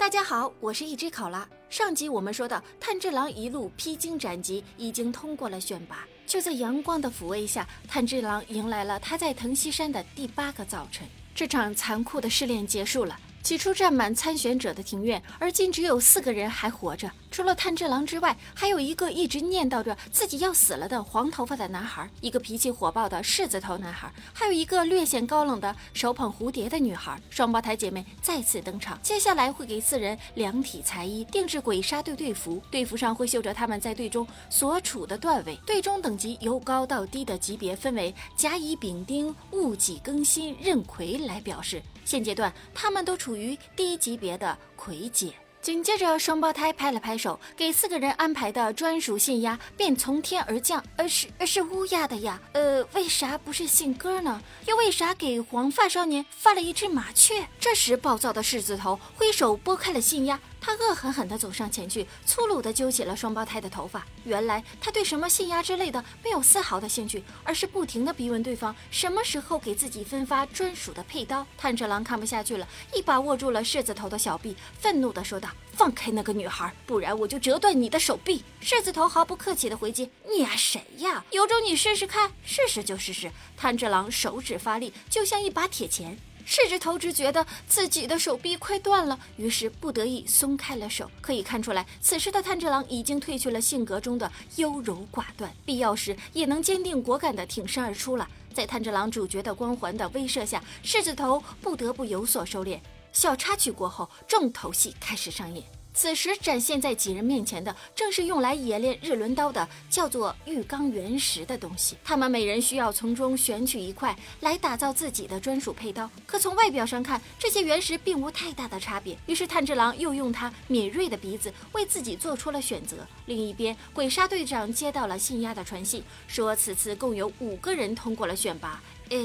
大家好，我是一只考拉。上集我们说到，炭治郎一路披荆斩棘，已经通过了选拔。就在阳光的抚慰下，炭治郎迎来了他在藤溪山的第八个早晨。这场残酷的试炼结束了。起初站满参选者的庭院，而今只有四个人还活着。除了炭治郎之外，还有一个一直念叨着自己要死了的黄头发的男孩，一个脾气火爆的柿子头男孩，还有一个略显高冷的手捧蝴蝶的女孩。双胞胎姐妹再次登场。接下来会给四人量体裁衣，定制鬼杀队队服，队服上会绣着他们在队中所处的段位。队中等级由高到低的级别分为甲乙丙丁戊己庚辛壬癸来表示。现阶段，他们都处于低级别的魁阶。紧接着，双胞胎拍了拍手，给四个人安排的专属信鸭便从天而降。呃，是是乌鸦的呀。呃，为啥不是信鸽呢？又为啥给黄发少年发了一只麻雀？这时，暴躁的狮子头挥手拨开了信鸭。他恶狠狠地走上前去，粗鲁地揪起了双胞胎的头发。原来他对什么信压之类的没有丝毫的兴趣，而是不停地逼问对方什么时候给自己分发专属的佩刀。炭治郎看不下去了，一把握住了柿子头的小臂，愤怒地说道：“放开那个女孩，不然我就折断你的手臂！”柿子头毫不客气地回击：“你呀，谁呀？有种你试试看，试试就试试。”炭治郎手指发力，就像一把铁钳。柿子头只觉得自己的手臂快断了，于是不得已松开了手。可以看出来，此时的炭治郎已经褪去了性格中的优柔寡断，必要时也能坚定果敢地挺身而出了。在炭治郎主角的光环的威慑下，柿子头不得不有所收敛。小插曲过后，重头戏开始上演。此时展现在几人面前的，正是用来冶炼日轮刀的，叫做玉钢原石的东西。他们每人需要从中选取一块来打造自己的专属佩刀。可从外表上看，这些原石并无太大的差别。于是炭治郎又用他敏锐的鼻子为自己做出了选择。另一边，鬼杀队长接到了信鸭的传信，说此次共有五个人通过了选拔。哎，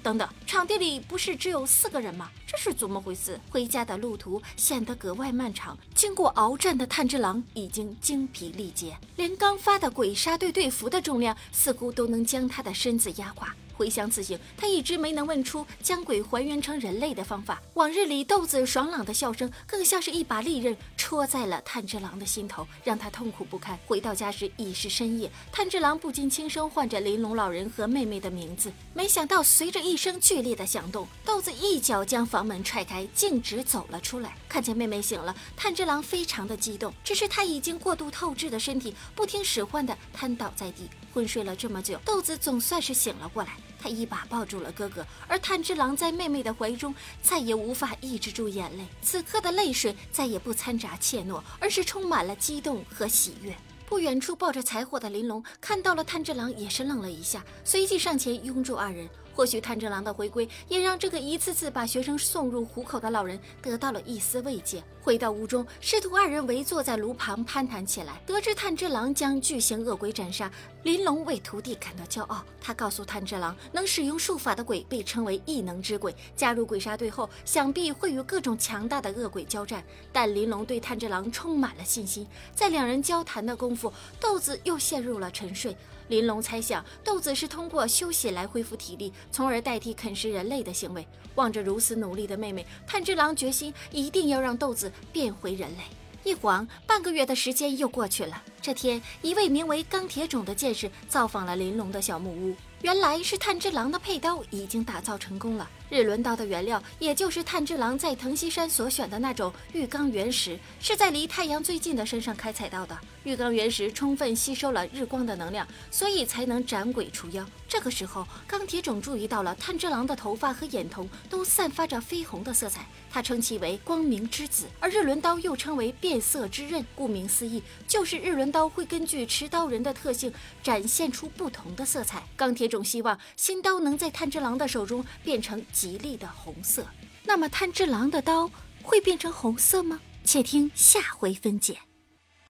等等，场地里不是只有四个人吗？这是怎么回事？回家的路途显得格外漫长。经过鏖战的炭治郎已经精疲力竭，连刚发的鬼杀队队服的重量似乎都能将他的身子压垮。回想此行，他一直没能问出将鬼还原成人类的方法。往日里豆子爽朗的笑声，更像是一把利刃戳在了炭治郎的心头，让他痛苦不堪。回到家时已是深夜，炭治郎不禁轻声唤着玲珑老人和妹妹的名字。没想到，随着一声剧烈的响动，豆子一脚将房门踹开，径直走了出来。看见妹妹醒了，炭治郎非常的激动。只是他已经过度透支的身体，不听使唤的瘫倒在地。昏睡了这么久，豆子总算是醒了过来。他一把抱住了哥哥，而炭治郎在妹妹的怀中再也无法抑制住眼泪。此刻的泪水再也不掺杂怯懦，而是充满了激动和喜悦。不远处抱着柴火的玲珑看到了炭治郎，也是愣了一下，随即上前拥住二人。或许炭治郎的回归也让这个一次次把学生送入虎口的老人得到了一丝慰藉。回到屋中，师徒二人围坐在炉旁攀谈起来。得知炭治郎将巨型恶鬼斩杀，玲珑为徒弟感到骄傲。他告诉炭治郎，能使用术法的鬼被称为异能之鬼。加入鬼杀队后，想必会与各种强大的恶鬼交战。但玲珑对炭治郎充满了信心。在两人交谈的功夫，豆子又陷入了沉睡。玲珑猜想，豆子是通过休息来恢复体力，从而代替啃食人类的行为。望着如此努力的妹妹，炭治郎决心一定要让豆子变回人类。一晃，半个月的时间又过去了。这天，一位名为钢铁种的剑士造访了玲珑的小木屋。原来是炭治郎的佩刀已经打造成功了。日轮刀的原料，也就是炭治郎在藤溪山所选的那种玉钢原石，是在离太阳最近的山上开采到的。玉钢原石充分吸收了日光的能量，所以才能斩鬼除妖。这个时候，钢铁种注意到了炭治郎的头发和眼瞳都散发着绯红的色彩，他称其为光明之子。而日轮刀又称为变色之刃，顾名思义，就是日轮刀会根据持刀人的特性展现出不同的色彩。钢铁种希望新刀能在炭治郎的手中变成吉利的红色。那么炭治郎的刀会变成红色吗？且听下回分解。